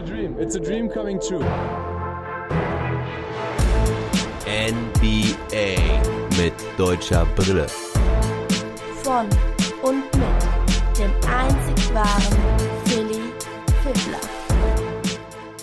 a dream. It's a dream coming true. NBA mit deutscher Brille. Von und mit dem einzig wahren Philly Fiddler.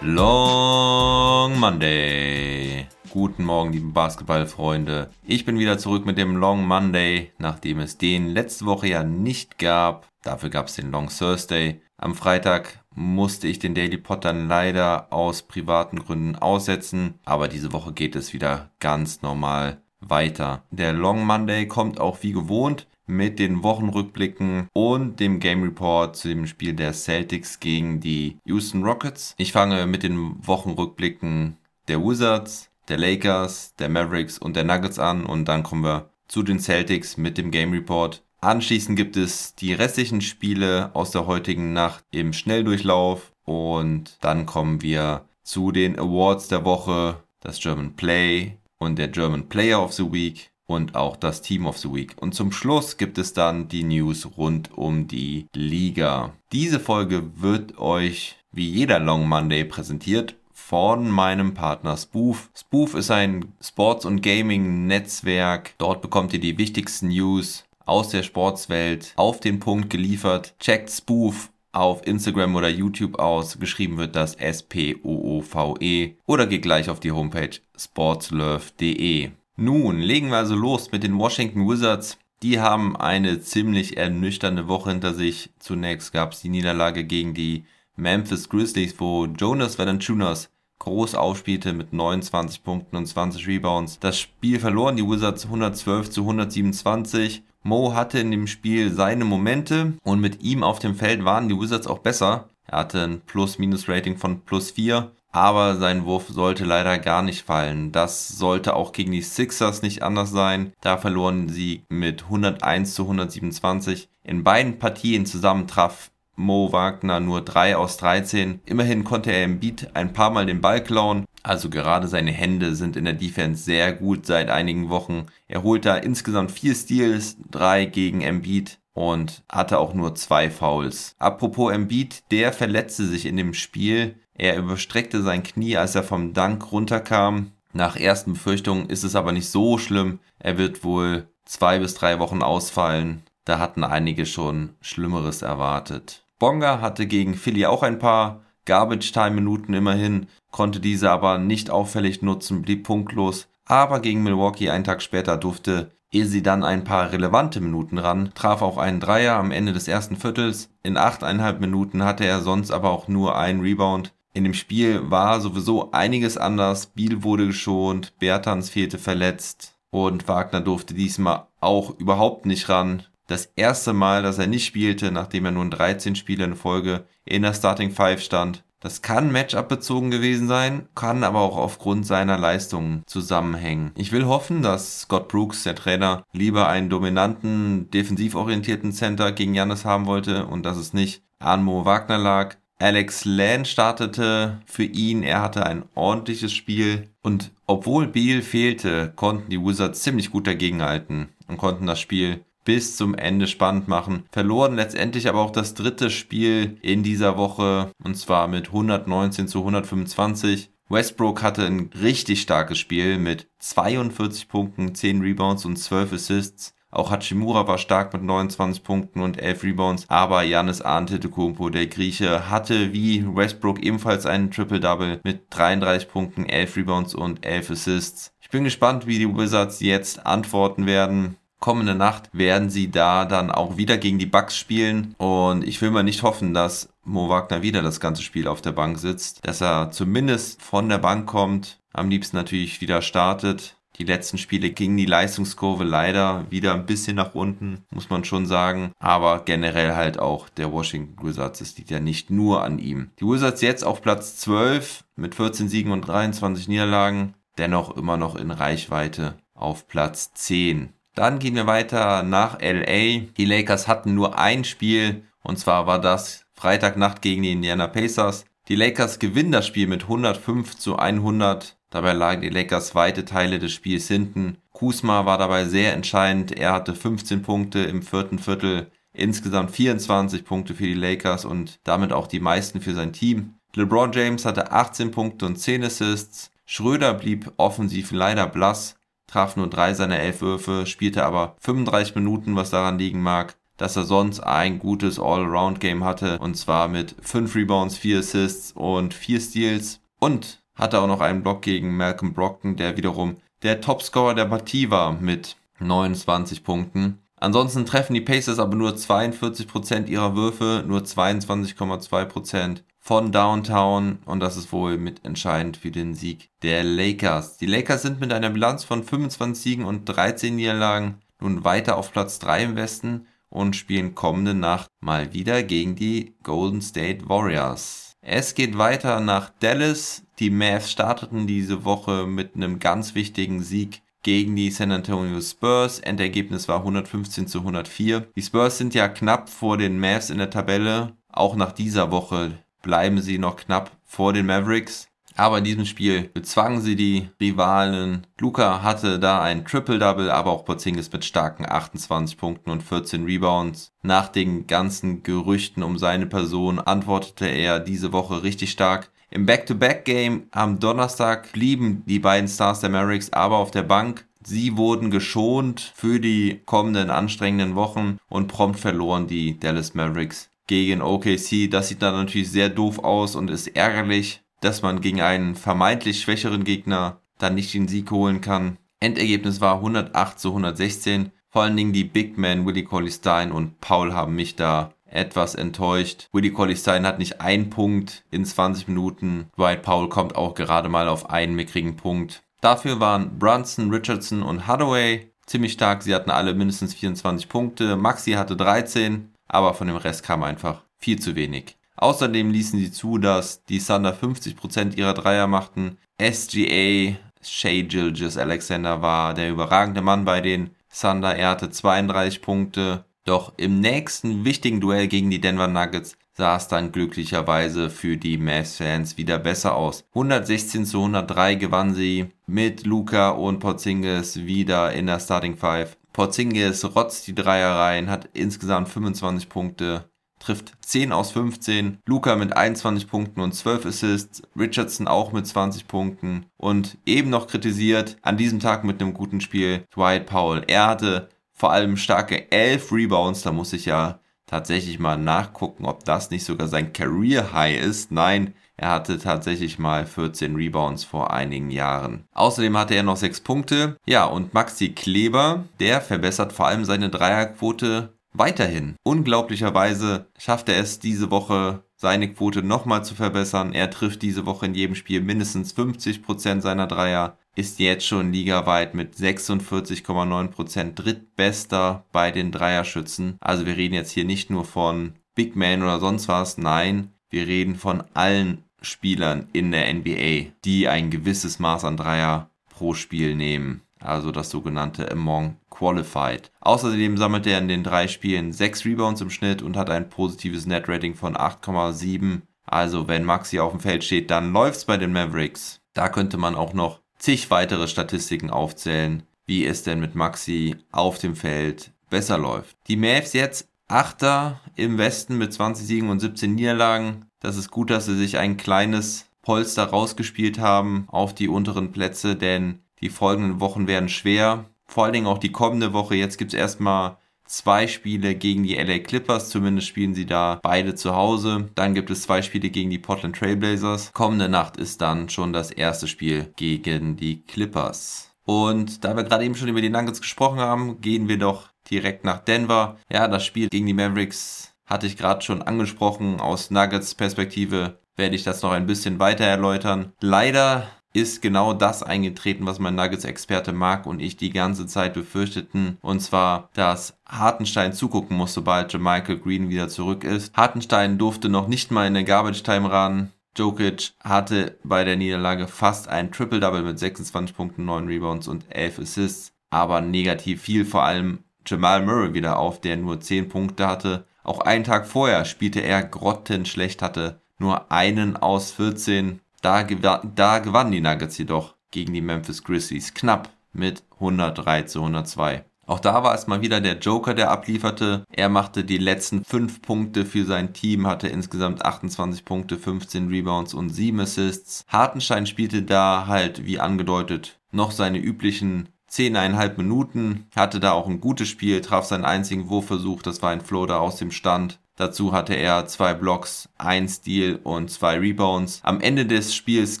Long Monday. Guten Morgen, liebe Basketballfreunde. Ich bin wieder zurück mit dem Long Monday, nachdem es den letzte Woche ja nicht gab. Dafür gab es den Long Thursday. Am Freitag musste ich den Daily Pod dann leider aus privaten Gründen aussetzen, aber diese Woche geht es wieder ganz normal weiter. Der Long Monday kommt auch wie gewohnt mit den Wochenrückblicken und dem Game Report zu dem Spiel der Celtics gegen die Houston Rockets. Ich fange mit den Wochenrückblicken der Wizards, der Lakers, der Mavericks und der Nuggets an und dann kommen wir zu den Celtics mit dem Game Report. Anschließend gibt es die restlichen Spiele aus der heutigen Nacht im Schnelldurchlauf und dann kommen wir zu den Awards der Woche, das German Play und der German Player of the Week und auch das Team of the Week. Und zum Schluss gibt es dann die News rund um die Liga. Diese Folge wird euch wie jeder Long Monday präsentiert von meinem Partner Spoof. Spoof ist ein Sports- und Gaming-Netzwerk. Dort bekommt ihr die wichtigsten News aus der Sportswelt auf den Punkt geliefert. Checkt Spoof auf Instagram oder YouTube aus. Geschrieben wird das S-P-O-O-V-E oder geht gleich auf die Homepage sportslove.de. Nun legen wir also los mit den Washington Wizards. Die haben eine ziemlich ernüchternde Woche hinter sich. Zunächst gab es die Niederlage gegen die Memphis Grizzlies, wo Jonas Valanciunas groß aufspielte mit 29 Punkten und 20 Rebounds. Das Spiel verloren die Wizards 112 zu 127 Mo hatte in dem Spiel seine Momente und mit ihm auf dem Feld waren die Wizards auch besser. Er hatte ein Plus-Minus-Rating von plus 4, aber sein Wurf sollte leider gar nicht fallen. Das sollte auch gegen die Sixers nicht anders sein. Da verloren sie mit 101 zu 127. In beiden Partien zusammen traf Mo Wagner nur 3 aus 13. Immerhin konnte er im Beat ein paar Mal den Ball klauen. Also gerade seine Hände sind in der Defense sehr gut seit einigen Wochen. Er holt da insgesamt 4 Steals, 3 gegen Embiid und hatte auch nur 2 Fouls. Apropos Embiid, der verletzte sich in dem Spiel. Er überstreckte sein Knie, als er vom Dank runterkam. Nach ersten Befürchtungen ist es aber nicht so schlimm. Er wird wohl zwei bis drei Wochen ausfallen. Da hatten einige schon Schlimmeres erwartet. Bonga hatte gegen Philly auch ein paar Garbage-Time-Minuten immerhin, konnte diese aber nicht auffällig nutzen, blieb punktlos. Aber gegen Milwaukee einen Tag später durfte Izzy dann ein paar relevante Minuten ran, traf auch einen Dreier am Ende des ersten Viertels. In achteinhalb Minuten hatte er sonst aber auch nur einen Rebound. In dem Spiel war sowieso einiges anders. Biel wurde geschont, Bertans fehlte verletzt und Wagner durfte diesmal auch überhaupt nicht ran das erste Mal, dass er nicht spielte, nachdem er nun 13 Spiele in Folge in der Starting Five stand. Das kann Matchup bezogen gewesen sein, kann aber auch aufgrund seiner Leistungen zusammenhängen. Ich will hoffen, dass Scott Brooks, der Trainer, lieber einen dominanten, defensiv orientierten Center gegen Janis haben wollte und dass es nicht an Mo Wagner lag. Alex Land startete für ihn, er hatte ein ordentliches Spiel und obwohl Beal fehlte, konnten die Wizards ziemlich gut dagegenhalten und konnten das Spiel bis zum Ende spannend machen. Verloren letztendlich aber auch das dritte Spiel in dieser Woche und zwar mit 119 zu 125. Westbrook hatte ein richtig starkes Spiel mit 42 Punkten, 10 Rebounds und 12 Assists. Auch Hachimura war stark mit 29 Punkten und 11 Rebounds, aber Janis Antetokounmpo, der Grieche, hatte wie Westbrook ebenfalls einen Triple-Double mit 33 Punkten, 11 Rebounds und 11 Assists. Ich bin gespannt, wie die Wizards jetzt antworten werden kommende Nacht werden sie da dann auch wieder gegen die Bucks spielen. Und ich will mal nicht hoffen, dass Mo Wagner wieder das ganze Spiel auf der Bank sitzt. Dass er zumindest von der Bank kommt. Am liebsten natürlich wieder startet. Die letzten Spiele gingen die Leistungskurve leider wieder ein bisschen nach unten, muss man schon sagen. Aber generell halt auch der Washington Wizards, es liegt ja nicht nur an ihm. Die Wizards jetzt auf Platz 12 mit 14 Siegen und 23 Niederlagen. Dennoch immer noch in Reichweite auf Platz 10. Dann gehen wir weiter nach LA. Die Lakers hatten nur ein Spiel und zwar war das Freitagnacht gegen die Indiana Pacers. Die Lakers gewinnen das Spiel mit 105 zu 100. Dabei lagen die Lakers weite Teile des Spiels hinten. Kusma war dabei sehr entscheidend. Er hatte 15 Punkte im vierten Viertel. Insgesamt 24 Punkte für die Lakers und damit auch die meisten für sein Team. LeBron James hatte 18 Punkte und 10 Assists. Schröder blieb offensiv leider blass, traf nur drei seiner elf Würfe, spielte aber 35 Minuten, was daran liegen mag, dass er sonst ein gutes All-Around-Game hatte und zwar mit 5 Rebounds, 4 Assists und 4 Steals und hatte auch noch einen Block gegen Malcolm Brockton, der wiederum der Topscorer der Partie war mit 29 Punkten. Ansonsten treffen die Pacers aber nur 42% ihrer Würfe, nur 22,2% von Downtown und das ist wohl mitentscheidend für den Sieg der Lakers. Die Lakers sind mit einer Bilanz von 25 Siegen und 13 Niederlagen nun weiter auf Platz 3 im Westen und spielen kommende Nacht mal wieder gegen die Golden State Warriors. Es geht weiter nach Dallas. Die Mavs starteten diese Woche mit einem ganz wichtigen Sieg gegen die San Antonio Spurs. Endergebnis war 115 zu 104. Die Spurs sind ja knapp vor den Mavs in der Tabelle. Auch nach dieser Woche bleiben sie noch knapp vor den Mavericks. Aber in diesem Spiel bezwangen sie die Rivalen. Luca hatte da ein Triple-Double, aber auch Porzingis mit starken 28 Punkten und 14 Rebounds. Nach den ganzen Gerüchten um seine Person antwortete er diese Woche richtig stark. Im Back-to-Back-Game am Donnerstag blieben die beiden Stars der Mavericks aber auf der Bank. Sie wurden geschont für die kommenden anstrengenden Wochen und prompt verloren die Dallas Mavericks gegen OKC. Das sieht dann natürlich sehr doof aus und ist ärgerlich, dass man gegen einen vermeintlich schwächeren Gegner dann nicht den Sieg holen kann. Endergebnis war 108 zu 116. Vor allen Dingen die Big Men Willie Colley Stein und Paul haben mich da etwas enttäuscht. Willie Colley Stein hat nicht einen Punkt in 20 Minuten. Dwight Powell kommt auch gerade mal auf einen mickrigen Punkt. Dafür waren Brunson, Richardson und Hathaway ziemlich stark. Sie hatten alle mindestens 24 Punkte. Maxi hatte 13 aber von dem Rest kam einfach viel zu wenig. Außerdem ließen sie zu, dass die Thunder 50% ihrer Dreier machten. SGA, Shea Gilgis Alexander war der überragende Mann bei den Thunder. Er hatte 32 Punkte. Doch im nächsten wichtigen Duell gegen die Denver Nuggets sah es dann glücklicherweise für die Mavs-Fans wieder besser aus. 116 zu 103 gewann sie mit Luca und Porzingis wieder in der Starting Five. Porzingis rotzt die Dreier rein, hat insgesamt 25 Punkte, trifft 10 aus 15. Luca mit 21 Punkten und 12 Assists. Richardson auch mit 20 Punkten. Und eben noch kritisiert, an diesem Tag mit einem guten Spiel, Dwight Powell. Er hatte vor allem starke 11 Rebounds. Da muss ich ja tatsächlich mal nachgucken, ob das nicht sogar sein Career High ist. Nein, er hatte tatsächlich mal 14 Rebounds vor einigen Jahren. Außerdem hatte er noch 6 Punkte. Ja, und Maxi Kleber, der verbessert vor allem seine Dreierquote weiterhin. Unglaublicherweise schafft er es diese Woche seine Quote nochmal zu verbessern. Er trifft diese Woche in jedem Spiel mindestens 50% seiner Dreier, ist jetzt schon ligaweit mit 46,9% drittbester bei den Dreierschützen. Also wir reden jetzt hier nicht nur von Big Man oder sonst was, nein, wir reden von allen Spielern in der NBA, die ein gewisses Maß an Dreier pro Spiel nehmen. Also das sogenannte Among Qualified. Außerdem sammelte er in den drei Spielen sechs Rebounds im Schnitt und hat ein positives Net-Rating von 8,7. Also wenn Maxi auf dem Feld steht, dann läuft's bei den Mavericks. Da könnte man auch noch zig weitere Statistiken aufzählen, wie es denn mit Maxi auf dem Feld besser läuft. Die Mavs jetzt Achter im Westen mit 20 Siegen und 17 Niederlagen. Das ist gut, dass sie sich ein kleines Polster rausgespielt haben auf die unteren Plätze, denn die folgenden Wochen werden schwer. Vor allen Dingen auch die kommende Woche. Jetzt gibt es erstmal zwei Spiele gegen die LA Clippers, zumindest spielen sie da beide zu Hause. Dann gibt es zwei Spiele gegen die Portland Trailblazers. Kommende Nacht ist dann schon das erste Spiel gegen die Clippers. Und da wir gerade eben schon über die Nuggets gesprochen haben, gehen wir doch direkt nach Denver. Ja, das Spiel gegen die Mavericks hatte ich gerade schon angesprochen. Aus Nuggets Perspektive werde ich das noch ein bisschen weiter erläutern. Leider ist genau das eingetreten, was mein Nuggets-Experte Mark und ich die ganze Zeit befürchteten. Und zwar, dass Hartenstein zugucken muss, sobald Michael Green wieder zurück ist. Hartenstein durfte noch nicht mal in der Garbage Time ran. Jokic hatte bei der Niederlage fast ein Triple-Double mit 26 Punkten, 9 Rebounds und 11 Assists. Aber negativ viel, vor allem Jamal Murray wieder auf, der nur 10 Punkte hatte. Auch einen Tag vorher spielte er grottenschlecht, hatte nur einen aus 14. Da, da gewannen die Nuggets jedoch gegen die Memphis Grizzlies knapp mit 103 zu 102. Auch da war es mal wieder der Joker, der ablieferte. Er machte die letzten 5 Punkte für sein Team, hatte insgesamt 28 Punkte, 15 Rebounds und 7 Assists. Hartenstein spielte da halt, wie angedeutet, noch seine üblichen 10,5 Minuten, hatte da auch ein gutes Spiel, traf seinen einzigen Wurfversuch, das war ein Floater aus dem Stand. Dazu hatte er zwei Blocks, ein Steal und zwei Rebounds. Am Ende des Spiels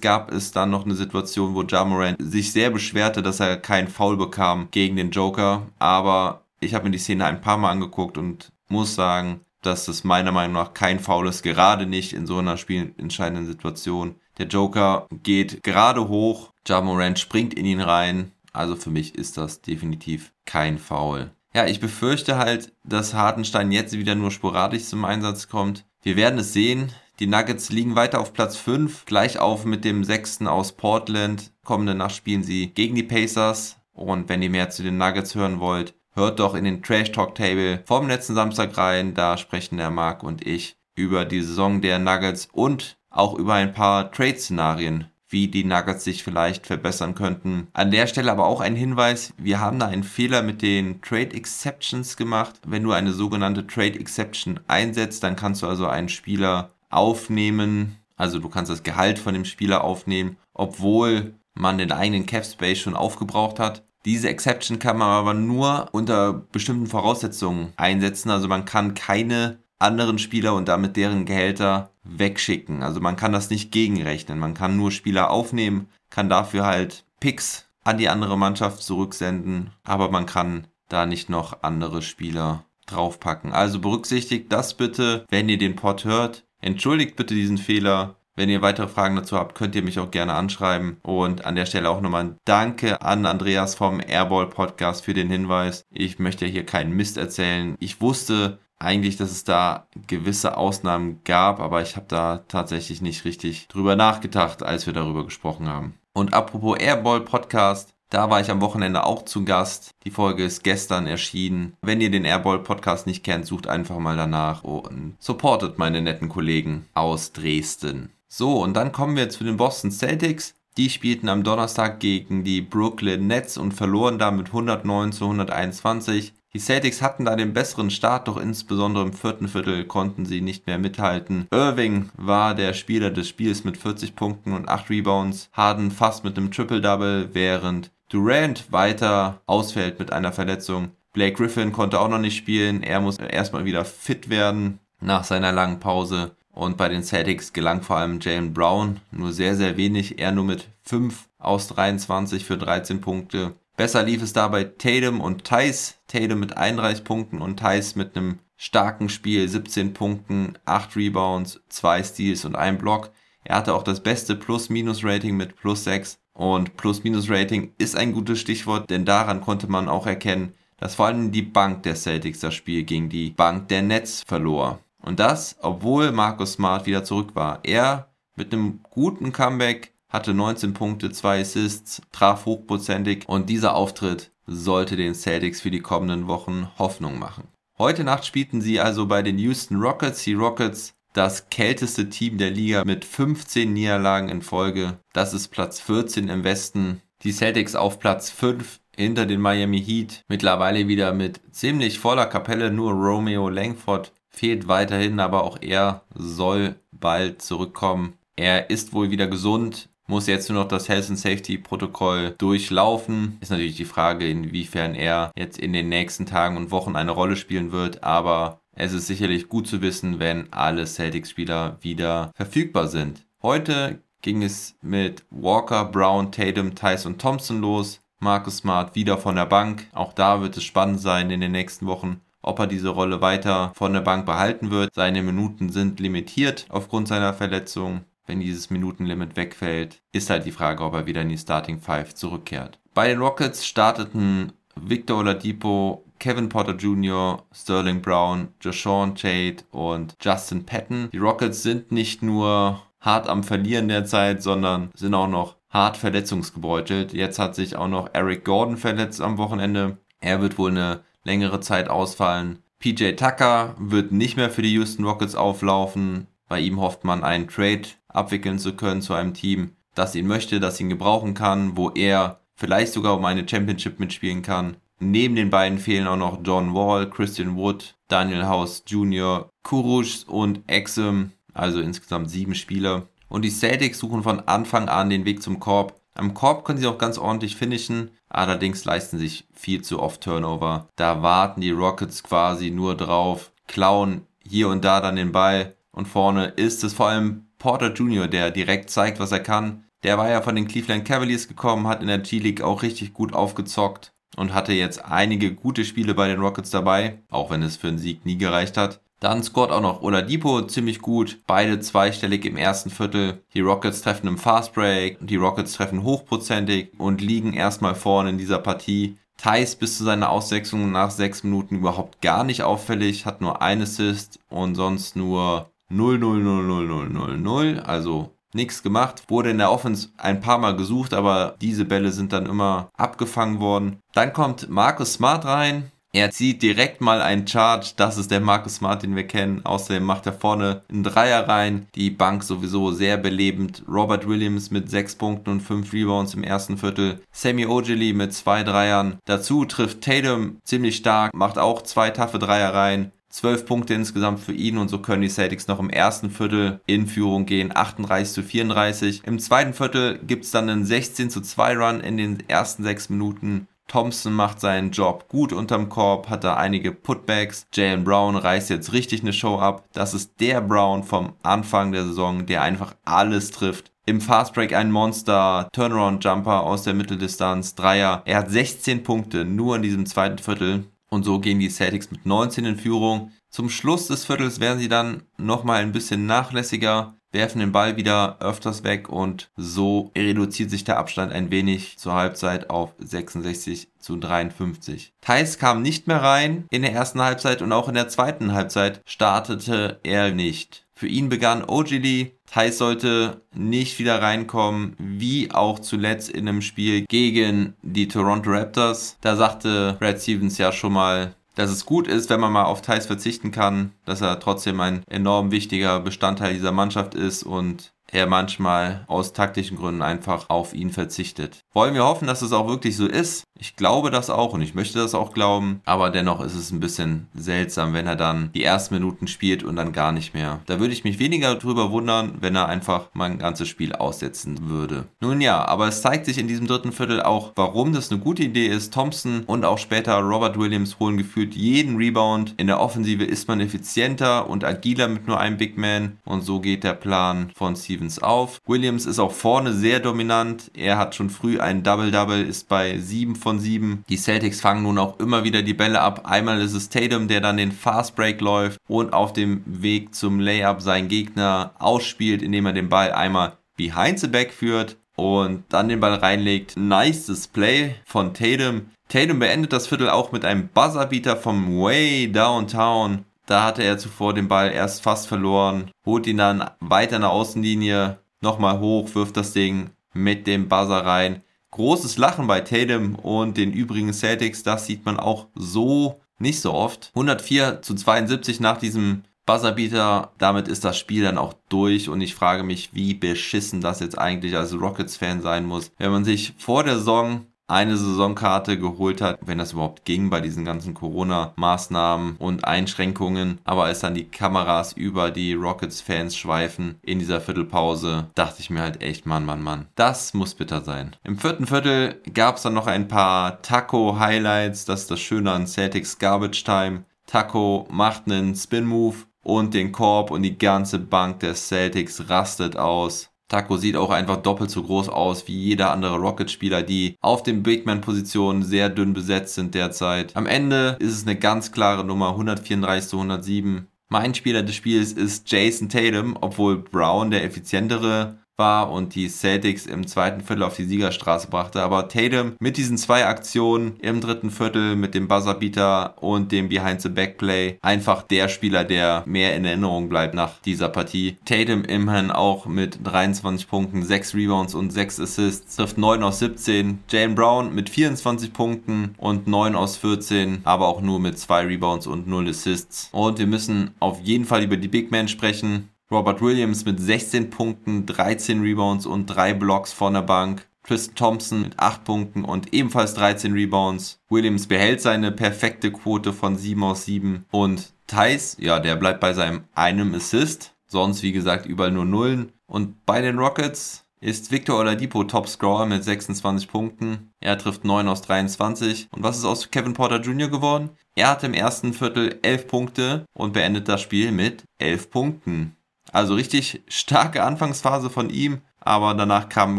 gab es dann noch eine Situation, wo Jamoran sich sehr beschwerte, dass er keinen Foul bekam gegen den Joker. Aber ich habe mir die Szene ein paar Mal angeguckt und muss sagen, dass das meiner Meinung nach kein Foul ist, gerade nicht in so einer spielentscheidenden Situation. Der Joker geht gerade hoch, Jamoran springt in ihn rein. Also für mich ist das definitiv kein Foul. Ja, ich befürchte halt, dass Hartenstein jetzt wieder nur sporadisch zum Einsatz kommt. Wir werden es sehen. Die Nuggets liegen weiter auf Platz 5, gleich auf mit dem sechsten aus Portland. Kommende Nacht spielen sie gegen die Pacers. Und wenn ihr mehr zu den Nuggets hören wollt, hört doch in den Trash Talk Table vom letzten Samstag rein. Da sprechen der Marc und ich über die Saison der Nuggets und auch über ein paar Trade-Szenarien wie die Nuggets sich vielleicht verbessern könnten. An der Stelle aber auch ein Hinweis, wir haben da einen Fehler mit den Trade Exceptions gemacht. Wenn du eine sogenannte Trade Exception einsetzt, dann kannst du also einen Spieler aufnehmen, also du kannst das Gehalt von dem Spieler aufnehmen, obwohl man den eigenen Cap Space schon aufgebraucht hat. Diese Exception kann man aber nur unter bestimmten Voraussetzungen einsetzen. Also man kann keine anderen Spieler und damit deren Gehälter wegschicken. Also man kann das nicht gegenrechnen. Man kann nur Spieler aufnehmen, kann dafür halt Picks an die andere Mannschaft zurücksenden, aber man kann da nicht noch andere Spieler draufpacken. Also berücksichtigt das bitte, wenn ihr den Pod hört. Entschuldigt bitte diesen Fehler. Wenn ihr weitere Fragen dazu habt, könnt ihr mich auch gerne anschreiben. Und an der Stelle auch nochmal ein Danke an Andreas vom Airball Podcast für den Hinweis. Ich möchte hier keinen Mist erzählen. Ich wusste, eigentlich, dass es da gewisse Ausnahmen gab, aber ich habe da tatsächlich nicht richtig drüber nachgedacht, als wir darüber gesprochen haben. Und apropos Airball Podcast, da war ich am Wochenende auch zu Gast. Die Folge ist gestern erschienen. Wenn ihr den Airball Podcast nicht kennt, sucht einfach mal danach und supportet meine netten Kollegen aus Dresden. So, und dann kommen wir zu den Boston Celtics. Die spielten am Donnerstag gegen die Brooklyn Nets und verloren damit 109 zu 121. Die Celtics hatten da den besseren Start, doch insbesondere im vierten Viertel konnten sie nicht mehr mithalten. Irving war der Spieler des Spiels mit 40 Punkten und 8 Rebounds, Harden fast mit einem Triple-Double, während Durant weiter ausfällt mit einer Verletzung. Blake Griffin konnte auch noch nicht spielen, er muss erstmal wieder fit werden nach seiner langen Pause. Und bei den Celtics gelang vor allem Jalen Brown nur sehr, sehr wenig, er nur mit 5 aus 23 für 13 Punkte. Besser lief es da bei Tatum und Thais. Tatum mit 31 Punkten und Thais mit einem starken Spiel, 17 Punkten, 8 Rebounds, 2 Steals und 1 Block. Er hatte auch das beste Plus-Minus-Rating mit plus 6. Und Plus-Minus-Rating ist ein gutes Stichwort, denn daran konnte man auch erkennen, dass vor allem die Bank der Celtics das Spiel gegen die Bank der Nets verlor. Und das, obwohl Marcus Smart wieder zurück war. Er mit einem guten Comeback hatte 19 Punkte, 2 Assists, traf hochprozentig und dieser Auftritt sollte den Celtics für die kommenden Wochen Hoffnung machen. Heute Nacht spielten sie also bei den Houston Rockets. Die Rockets, das kälteste Team der Liga mit 15 Niederlagen in Folge. Das ist Platz 14 im Westen. Die Celtics auf Platz 5 hinter den Miami Heat. Mittlerweile wieder mit ziemlich voller Kapelle. Nur Romeo Langford fehlt weiterhin, aber auch er soll bald zurückkommen. Er ist wohl wieder gesund, muss jetzt nur noch das Health and Safety Protokoll durchlaufen. Ist natürlich die Frage, inwiefern er jetzt in den nächsten Tagen und Wochen eine Rolle spielen wird, aber es ist sicherlich gut zu wissen, wenn alle Celtics-Spieler wieder verfügbar sind. Heute ging es mit Walker, Brown, Tatum, Tice und Thompson los. Marcus Smart wieder von der Bank. Auch da wird es spannend sein in den nächsten Wochen, ob er diese Rolle weiter von der Bank behalten wird. Seine Minuten sind limitiert aufgrund seiner Verletzung wenn dieses Minutenlimit wegfällt, ist halt die Frage, ob er wieder in die Starting Five zurückkehrt. Bei den Rockets starteten Victor Oladipo, Kevin Potter Jr., Sterling Brown, Joshawn Tate und Justin Patton. Die Rockets sind nicht nur hart am Verlieren derzeit, sondern sind auch noch hart verletzungsgebeutelt. Jetzt hat sich auch noch Eric Gordon verletzt am Wochenende. Er wird wohl eine längere Zeit ausfallen. PJ Tucker wird nicht mehr für die Houston Rockets auflaufen. Bei ihm hofft man einen Trade abwickeln zu können zu einem Team, das ihn möchte, das ihn gebrauchen kann, wo er vielleicht sogar um eine Championship mitspielen kann. Neben den beiden fehlen auch noch John Wall, Christian Wood, Daniel House Jr., Kurush und Exum, also insgesamt sieben Spieler. Und die Celtics suchen von Anfang an den Weg zum Korb. Am Korb können sie auch ganz ordentlich finishen, allerdings leisten sich viel zu oft Turnover. Da warten die Rockets quasi nur drauf, klauen hier und da dann den Ball und vorne ist es vor allem Porter Jr., der direkt zeigt, was er kann. Der war ja von den Cleveland Cavaliers gekommen, hat in der G-League auch richtig gut aufgezockt und hatte jetzt einige gute Spiele bei den Rockets dabei, auch wenn es für einen Sieg nie gereicht hat. Dann scored auch noch Oladipo ziemlich gut, beide zweistellig im ersten Viertel. Die Rockets treffen im Fastbreak, die Rockets treffen hochprozentig und liegen erstmal vorne in dieser Partie. Thais bis zu seiner Auswechslung nach sechs Minuten überhaupt gar nicht auffällig, hat nur ein Assist und sonst nur 0, 0, 0, 0, 0, 0, 0, also nichts gemacht. Wurde in der Offense ein paar Mal gesucht, aber diese Bälle sind dann immer abgefangen worden. Dann kommt Marcus Smart rein, er zieht direkt mal einen Charge. Das ist der Marcus Smart, den wir kennen. Außerdem macht er vorne einen Dreier rein. Die Bank sowieso sehr belebend. Robert Williams mit 6 Punkten und 5 Rebounds im ersten Viertel. Sammy Ogilvy mit 2 Dreiern. Dazu trifft Tatum ziemlich stark, macht auch zwei taffe Dreier rein. 12 Punkte insgesamt für ihn und so können die Celtics noch im ersten Viertel in Führung gehen, 38 zu 34. Im zweiten Viertel gibt es dann einen 16 zu 2 Run in den ersten 6 Minuten. Thompson macht seinen Job gut unterm Korb, hat da einige Putbacks. Jalen Brown reißt jetzt richtig eine Show ab. Das ist der Brown vom Anfang der Saison, der einfach alles trifft. Im Fastbreak ein Monster, Turnaround Jumper aus der Mitteldistanz, Dreier. Er hat 16 Punkte nur in diesem zweiten Viertel. Und so gehen die Celtics mit 19 in Führung. Zum Schluss des Viertels werden sie dann nochmal ein bisschen nachlässiger werfen den Ball wieder öfters weg und so reduziert sich der Abstand ein wenig zur Halbzeit auf 66 zu 53. Thais kam nicht mehr rein in der ersten Halbzeit und auch in der zweiten Halbzeit startete er nicht. Für ihn begann Ojili. Thais sollte nicht wieder reinkommen, wie auch zuletzt in einem Spiel gegen die Toronto Raptors. Da sagte Brad Stevens ja schon mal, dass es gut ist, wenn man mal auf Thais verzichten kann, dass er trotzdem ein enorm wichtiger Bestandteil dieser Mannschaft ist und er manchmal aus taktischen Gründen einfach auf ihn verzichtet. Wollen wir hoffen, dass es auch wirklich so ist. Ich glaube das auch und ich möchte das auch glauben, aber dennoch ist es ein bisschen seltsam, wenn er dann die ersten Minuten spielt und dann gar nicht mehr. Da würde ich mich weniger drüber wundern, wenn er einfach mal ein ganzes Spiel aussetzen würde. Nun ja, aber es zeigt sich in diesem dritten Viertel auch, warum das eine gute Idee ist. Thompson und auch später Robert Williams holen gefühlt jeden Rebound. In der Offensive ist man effizienter und agiler mit nur einem Big Man und so geht der Plan von Stevens auf. Williams ist auch vorne sehr dominant. Er hat schon früh ein Double-Double, ist bei 7 von von 7. Die Celtics fangen nun auch immer wieder die Bälle ab. Einmal ist es Tatum, der dann den Fast Break läuft und auf dem Weg zum Layup seinen Gegner ausspielt, indem er den Ball einmal behind the back führt und dann den Ball reinlegt. Nice Display von Tatum. Tatum beendet das Viertel auch mit einem Buzzerbeater vom Way Downtown. Da hatte er zuvor den Ball erst fast verloren, holt ihn dann weiter in der Außenlinie, nochmal hoch, wirft das Ding mit dem Buzzer rein großes Lachen bei Tatum und den übrigen Celtics. Das sieht man auch so nicht so oft. 104 zu 72 nach diesem Buzzerbeater. Damit ist das Spiel dann auch durch und ich frage mich, wie beschissen das jetzt eigentlich als Rockets-Fan sein muss, wenn man sich vor der Saison eine Saisonkarte geholt hat, wenn das überhaupt ging bei diesen ganzen Corona-Maßnahmen und Einschränkungen. Aber als dann die Kameras über die Rockets-Fans schweifen in dieser Viertelpause, dachte ich mir halt echt, Mann, Mann, Mann, das muss bitter sein. Im vierten Viertel gab es dann noch ein paar Taco-Highlights. Das ist das Schöne an Celtics Garbage Time. Taco macht einen Spin-Move und den Korb und die ganze Bank der Celtics rastet aus. Taco sieht auch einfach doppelt so groß aus wie jeder andere Rocket-Spieler, die auf den Bigman-Positionen sehr dünn besetzt sind derzeit. Am Ende ist es eine ganz klare Nummer, 134 zu 107. Mein Spieler des Spiels ist Jason Tatum, obwohl Brown der effizientere war und die Celtics im zweiten Viertel auf die Siegerstraße brachte. Aber Tatum mit diesen zwei Aktionen im dritten Viertel mit dem Buzzerbeater und dem Behind-the-Back-Play einfach der Spieler, der mehr in Erinnerung bleibt nach dieser Partie. Tatum immerhin auch mit 23 Punkten, 6 Rebounds und 6 Assists, trifft 9 aus 17. Jalen Brown mit 24 Punkten und 9 aus 14, aber auch nur mit 2 Rebounds und 0 Assists. Und wir müssen auf jeden Fall über die Big Men sprechen. Robert Williams mit 16 Punkten, 13 Rebounds und 3 Blocks von der Bank. Tristan Thompson mit 8 Punkten und ebenfalls 13 Rebounds. Williams behält seine perfekte Quote von 7 aus 7 und Thais, ja, der bleibt bei seinem einem Assist. Sonst, wie gesagt, überall nur Nullen. Und bei den Rockets ist Victor Oladipo Topscorer mit 26 Punkten. Er trifft 9 aus 23. Und was ist aus Kevin Porter Jr. geworden? Er hat im ersten Viertel 11 Punkte und beendet das Spiel mit 11 Punkten. Also richtig starke Anfangsphase von ihm, aber danach kam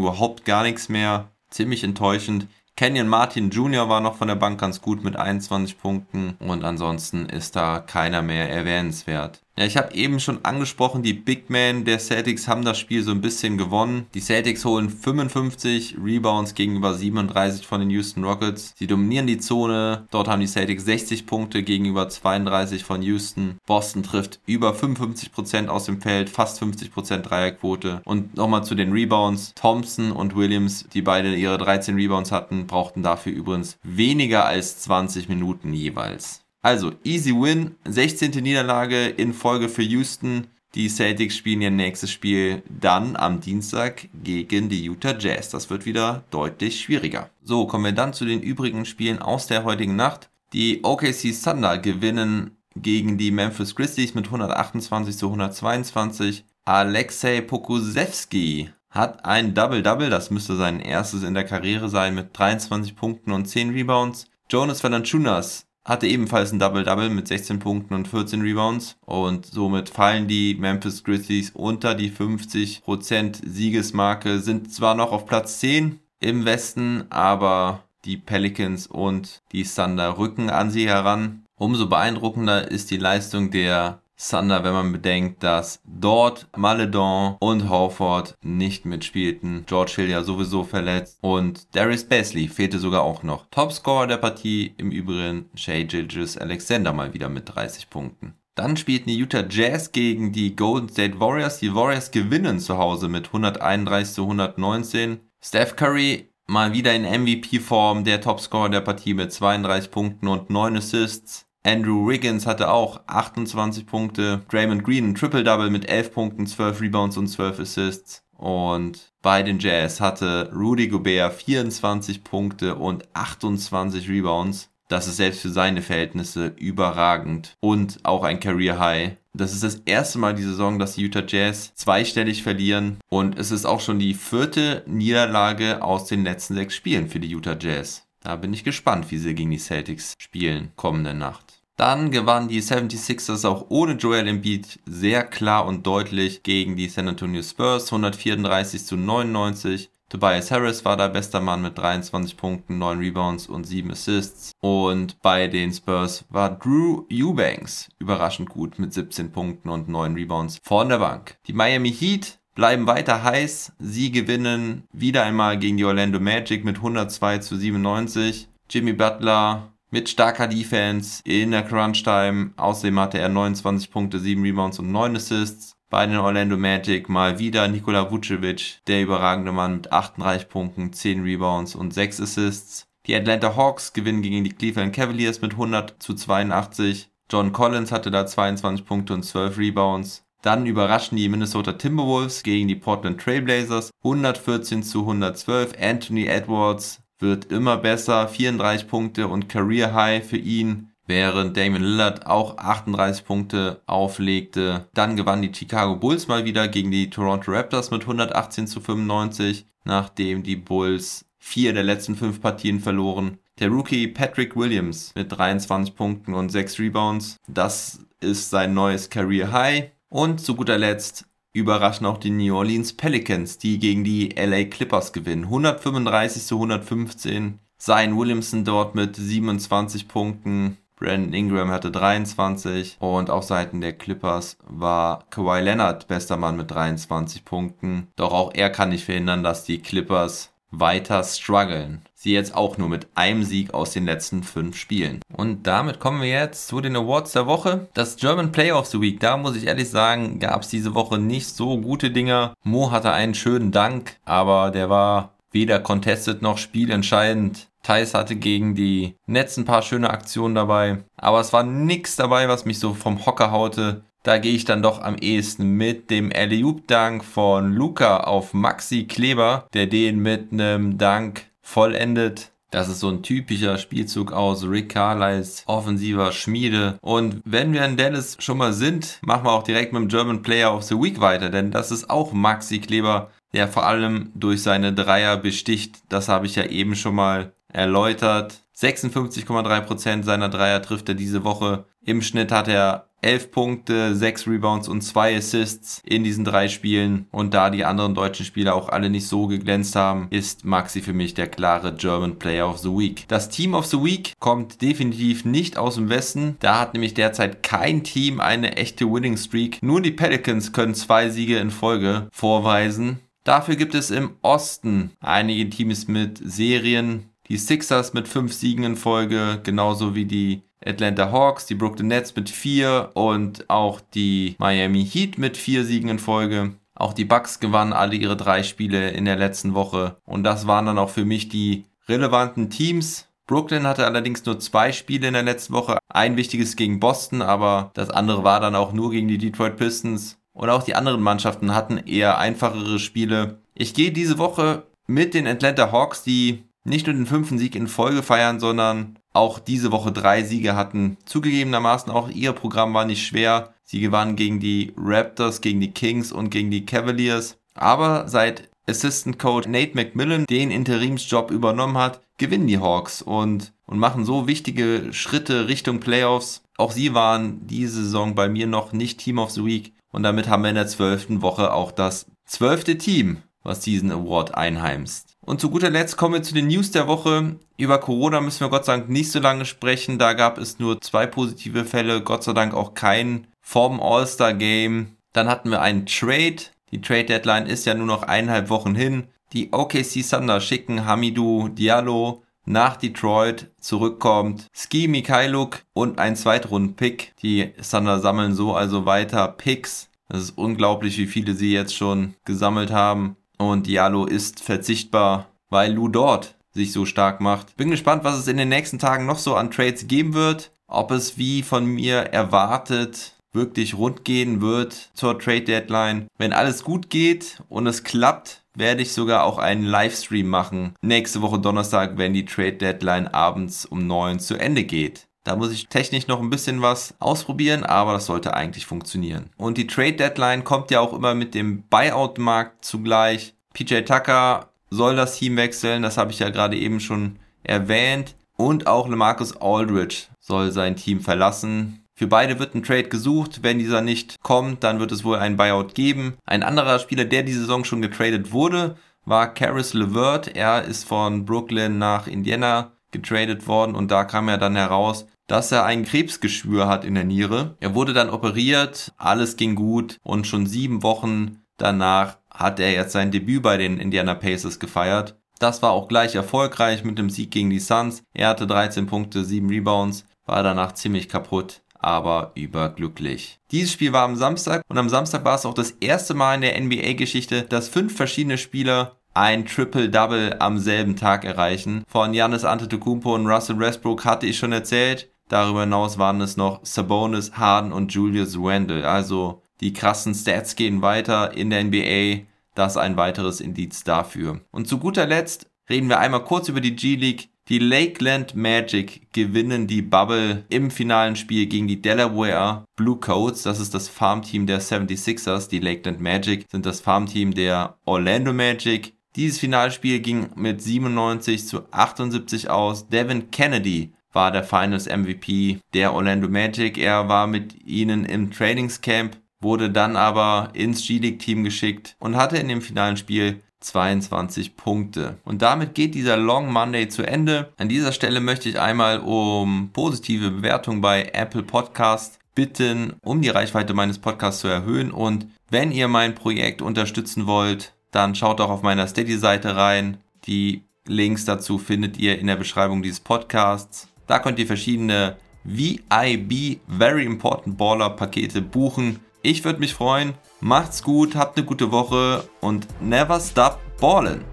überhaupt gar nichts mehr. Ziemlich enttäuschend. Kenyon Martin Jr. war noch von der Bank ganz gut mit 21 Punkten und ansonsten ist da keiner mehr erwähnenswert. Ja, ich habe eben schon angesprochen, die Big Men der Celtics haben das Spiel so ein bisschen gewonnen. Die Celtics holen 55 Rebounds gegenüber 37 von den Houston Rockets. Sie dominieren die Zone. Dort haben die Celtics 60 Punkte gegenüber 32 von Houston. Boston trifft über 55% aus dem Feld, fast 50% Dreierquote. Und nochmal zu den Rebounds. Thompson und Williams, die beide ihre 13 Rebounds hatten, brauchten dafür übrigens weniger als 20 Minuten jeweils. Also, easy win, 16. Niederlage in Folge für Houston. Die Celtics spielen ihr nächstes Spiel dann am Dienstag gegen die Utah Jazz. Das wird wieder deutlich schwieriger. So, kommen wir dann zu den übrigen Spielen aus der heutigen Nacht. Die OKC Thunder gewinnen gegen die Memphis Grizzlies mit 128 zu 122. Alexei Pokusevski hat ein Double-Double, das müsste sein erstes in der Karriere sein, mit 23 Punkten und 10 Rebounds. Jonas Valanciunas hatte ebenfalls ein Double-Double mit 16 Punkten und 14 Rebounds und somit fallen die Memphis Grizzlies unter die 50% Siegesmarke, sind zwar noch auf Platz 10 im Westen, aber die Pelicans und die Thunder rücken an sie heran. Umso beeindruckender ist die Leistung der Thunder, wenn man bedenkt, dass dort Maledon und Horford nicht mitspielten. George Hill ja sowieso verletzt und Darius Basley fehlte sogar auch noch. Topscorer der Partie im Übrigen Shay Gilgis Alexander mal wieder mit 30 Punkten. Dann spielten die Utah Jazz gegen die Golden State Warriors. Die Warriors gewinnen zu Hause mit 131 zu 119. Steph Curry mal wieder in MVP-Form, der Topscorer der Partie mit 32 Punkten und 9 Assists. Andrew Wiggins hatte auch 28 Punkte. Draymond Green ein Triple-Double mit 11 Punkten, 12 Rebounds und 12 Assists. Und bei den Jazz hatte Rudy Gobert 24 Punkte und 28 Rebounds. Das ist selbst für seine Verhältnisse überragend und auch ein Career High. Das ist das erste Mal die Saison, dass die Utah Jazz zweistellig verlieren und es ist auch schon die vierte Niederlage aus den letzten sechs Spielen für die Utah Jazz. Da bin ich gespannt, wie sie gegen die Celtics spielen kommende Nacht. Dann gewannen die 76ers auch ohne Joel Embiid sehr klar und deutlich gegen die San Antonio Spurs 134 zu 99. Tobias Harris war der bester Mann mit 23 Punkten, 9 Rebounds und 7 Assists. Und bei den Spurs war Drew Eubanks überraschend gut mit 17 Punkten und 9 Rebounds von der Bank. Die Miami Heat bleiben weiter heiß. Sie gewinnen wieder einmal gegen die Orlando Magic mit 102 zu 97. Jimmy Butler mit starker Defense in der Crunch Time. Außerdem hatte er 29 Punkte, 7 Rebounds und 9 Assists. Bei den Orlando Magic mal wieder Nikola Vucevic, der überragende Mann mit 38 Punkten, 10 Rebounds und 6 Assists. Die Atlanta Hawks gewinnen gegen die Cleveland Cavaliers mit 100 zu 82. John Collins hatte da 22 Punkte und 12 Rebounds. Dann überraschen die Minnesota Timberwolves gegen die Portland Trailblazers 114 zu 112. Anthony Edwards wird immer besser, 34 Punkte und Career High für ihn, während Damon Lillard auch 38 Punkte auflegte. Dann gewannen die Chicago Bulls mal wieder gegen die Toronto Raptors mit 118 zu 95, nachdem die Bulls vier der letzten fünf Partien verloren. Der Rookie Patrick Williams mit 23 Punkten und 6 Rebounds. Das ist sein neues Career High. Und zu guter Letzt überraschen auch die New Orleans Pelicans, die gegen die LA Clippers gewinnen. 135 zu 115. Zion Williamson dort mit 27 Punkten. Brandon Ingram hatte 23 und auf Seiten der Clippers war Kawhi Leonard bester Mann mit 23 Punkten. Doch auch er kann nicht verhindern, dass die Clippers weiter strugglen. Sie jetzt auch nur mit einem Sieg aus den letzten fünf Spielen. Und damit kommen wir jetzt zu den Awards der Woche. Das German Player of the Week, da muss ich ehrlich sagen, gab es diese Woche nicht so gute Dinger. Mo hatte einen schönen Dank, aber der war weder contested noch spielentscheidend. Thais hatte gegen die Netz ein paar schöne Aktionen dabei, aber es war nichts dabei, was mich so vom Hocker haute. Da gehe ich dann doch am ehesten mit dem Alley-Oop-Dank von Luca auf Maxi Kleber, der den mit einem Dank vollendet. Das ist so ein typischer Spielzug aus Rick Carlisles offensiver Schmiede. Und wenn wir in Dallas schon mal sind, machen wir auch direkt mit dem German Player of the Week weiter, denn das ist auch Maxi Kleber, der vor allem durch seine Dreier besticht. Das habe ich ja eben schon mal erläutert. 56,3% seiner Dreier trifft er diese Woche. Im Schnitt hat er 11 Punkte, 6 Rebounds und 2 Assists in diesen drei Spielen. Und da die anderen deutschen Spieler auch alle nicht so geglänzt haben, ist Maxi für mich der klare German Player of the Week. Das Team of the Week kommt definitiv nicht aus dem Westen. Da hat nämlich derzeit kein Team eine echte Winning Streak. Nur die Pelicans können zwei Siege in Folge vorweisen. Dafür gibt es im Osten einige Teams mit Serien. Die Sixers mit fünf Siegen in Folge, genauso wie die Atlanta Hawks, die Brooklyn Nets mit vier und auch die Miami Heat mit vier Siegen in Folge. Auch die Bucks gewannen alle ihre drei Spiele in der letzten Woche. Und das waren dann auch für mich die relevanten Teams. Brooklyn hatte allerdings nur zwei Spiele in der letzten Woche. Ein wichtiges gegen Boston, aber das andere war dann auch nur gegen die Detroit Pistons. Und auch die anderen Mannschaften hatten eher einfachere Spiele. Ich gehe diese Woche mit den Atlanta Hawks, die nicht nur den fünften Sieg in Folge feiern, sondern auch diese Woche drei Siege hatten. Zugegebenermaßen auch ihr Programm war nicht schwer. Sie gewannen gegen die Raptors, gegen die Kings und gegen die Cavaliers. Aber seit Assistant Coach Nate McMillan den Interimsjob übernommen hat, gewinnen die Hawks und, und machen so wichtige Schritte Richtung Playoffs. Auch sie waren diese Saison bei mir noch nicht Team of the Week. Und damit haben wir in der zwölften Woche auch das zwölfte Team, was diesen Award einheimst. Und zu guter Letzt kommen wir zu den News der Woche. Über Corona müssen wir Gott sei Dank nicht so lange sprechen. Da gab es nur zwei positive Fälle. Gott sei Dank auch kein vom All-Star-Game. Dann hatten wir einen Trade. Die Trade-Deadline ist ja nur noch eineinhalb Wochen hin. Die OKC Thunder schicken Hamidou Diallo nach Detroit zurückkommt. Ski Mikhailuk und ein Zweitrunden-Pick. Die Thunder sammeln so also weiter Picks. Das ist unglaublich, wie viele sie jetzt schon gesammelt haben. Und Diallo ist verzichtbar, weil Lou dort sich so stark macht. Bin gespannt, was es in den nächsten Tagen noch so an Trades geben wird. Ob es wie von mir erwartet wirklich rund gehen wird zur Trade Deadline. Wenn alles gut geht und es klappt, werde ich sogar auch einen Livestream machen. Nächste Woche Donnerstag, wenn die Trade Deadline abends um 9 zu Ende geht. Da muss ich technisch noch ein bisschen was ausprobieren, aber das sollte eigentlich funktionieren. Und die Trade Deadline kommt ja auch immer mit dem Buyout-Markt zugleich. PJ Tucker soll das Team wechseln, das habe ich ja gerade eben schon erwähnt. Und auch LeMarcus Aldridge soll sein Team verlassen. Für beide wird ein Trade gesucht. Wenn dieser nicht kommt, dann wird es wohl ein Buyout geben. Ein anderer Spieler, der diese Saison schon getradet wurde, war Karis LeVert. Er ist von Brooklyn nach Indiana getradet worden und da kam er dann heraus, dass er ein Krebsgeschwür hat in der Niere. Er wurde dann operiert, alles ging gut und schon sieben Wochen danach hat er jetzt sein Debüt bei den Indiana Pacers gefeiert. Das war auch gleich erfolgreich mit dem Sieg gegen die Suns. Er hatte 13 Punkte, 7 Rebounds, war danach ziemlich kaputt aber überglücklich. Dieses Spiel war am Samstag und am Samstag war es auch das erste Mal in der NBA-Geschichte, dass fünf verschiedene Spieler ein Triple-Double am selben Tag erreichen. Von Giannis Antetokounmpo und Russell Westbrook hatte ich schon erzählt. Darüber hinaus waren es noch Sabonis, Harden und Julius Randle. Also die krassen Stats gehen weiter in der NBA. Das ein weiteres Indiz dafür. Und zu guter Letzt reden wir einmal kurz über die G-League. Die Lakeland Magic gewinnen die Bubble im finalen Spiel gegen die Delaware Blue Coats. Das ist das Farmteam der 76ers. Die Lakeland Magic sind das Farmteam der Orlando Magic. Dieses Finalspiel ging mit 97 zu 78 aus. Devin Kennedy war der Finals MVP der Orlando Magic. Er war mit ihnen im Trainingscamp, wurde dann aber ins G-League Team geschickt und hatte in dem finalen Spiel 22 Punkte. Und damit geht dieser Long Monday zu Ende. An dieser Stelle möchte ich einmal um positive Bewertung bei Apple Podcast bitten, um die Reichweite meines Podcasts zu erhöhen. Und wenn ihr mein Projekt unterstützen wollt, dann schaut doch auf meiner Steady-Seite rein. Die Links dazu findet ihr in der Beschreibung dieses Podcasts. Da könnt ihr verschiedene VIB Very Important Baller Pakete buchen. Ich würde mich freuen. Macht's gut, habt eine gute Woche und never stop ballin'.